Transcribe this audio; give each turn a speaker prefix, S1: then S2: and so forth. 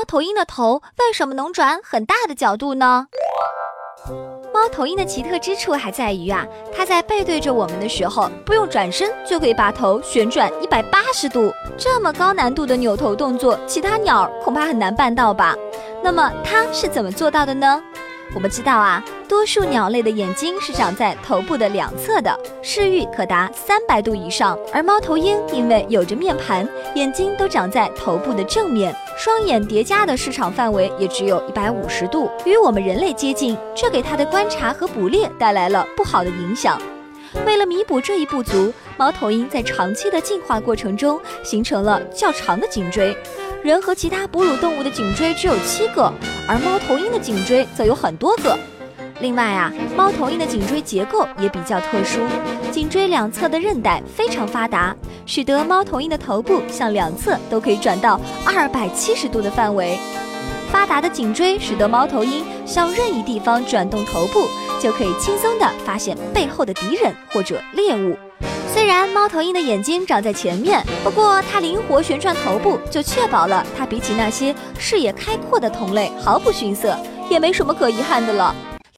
S1: 猫头鹰的头为什么能转很大的角度呢？猫头鹰的奇特之处还在于啊，它在背对着我们的时候，不用转身就可以把头旋转一百八十度。这么高难度的扭头动作，其他鸟恐怕很难办到吧？那么它是怎么做到的呢？我们知道啊，多数鸟类的眼睛是长在头部的两侧的，视域可达三百度以上。而猫头鹰因为有着面盘，眼睛都长在头部的正面，双眼叠加的视场范围也只有一百五十度，与我们人类接近，这给它的观察和捕猎带来了不好的影响。为了弥补这一不足，猫头鹰在长期的进化过程中形成了较长的颈椎。人和其他哺乳动物的颈椎只有七个，而猫头鹰的颈椎则有很多个。另外啊，猫头鹰的颈椎结构也比较特殊，颈椎两侧的韧带非常发达，使得猫头鹰的头部向两侧都可以转到二百七十度的范围。发达的颈椎使得猫头鹰向任意地方转动头部，就可以轻松地发现背后的敌人或者猎物。虽然猫头鹰的眼睛长在前面，不过它灵活旋转头部，就确保了它比起那些视野开阔的同类毫不逊色，也没什么可遗憾的了。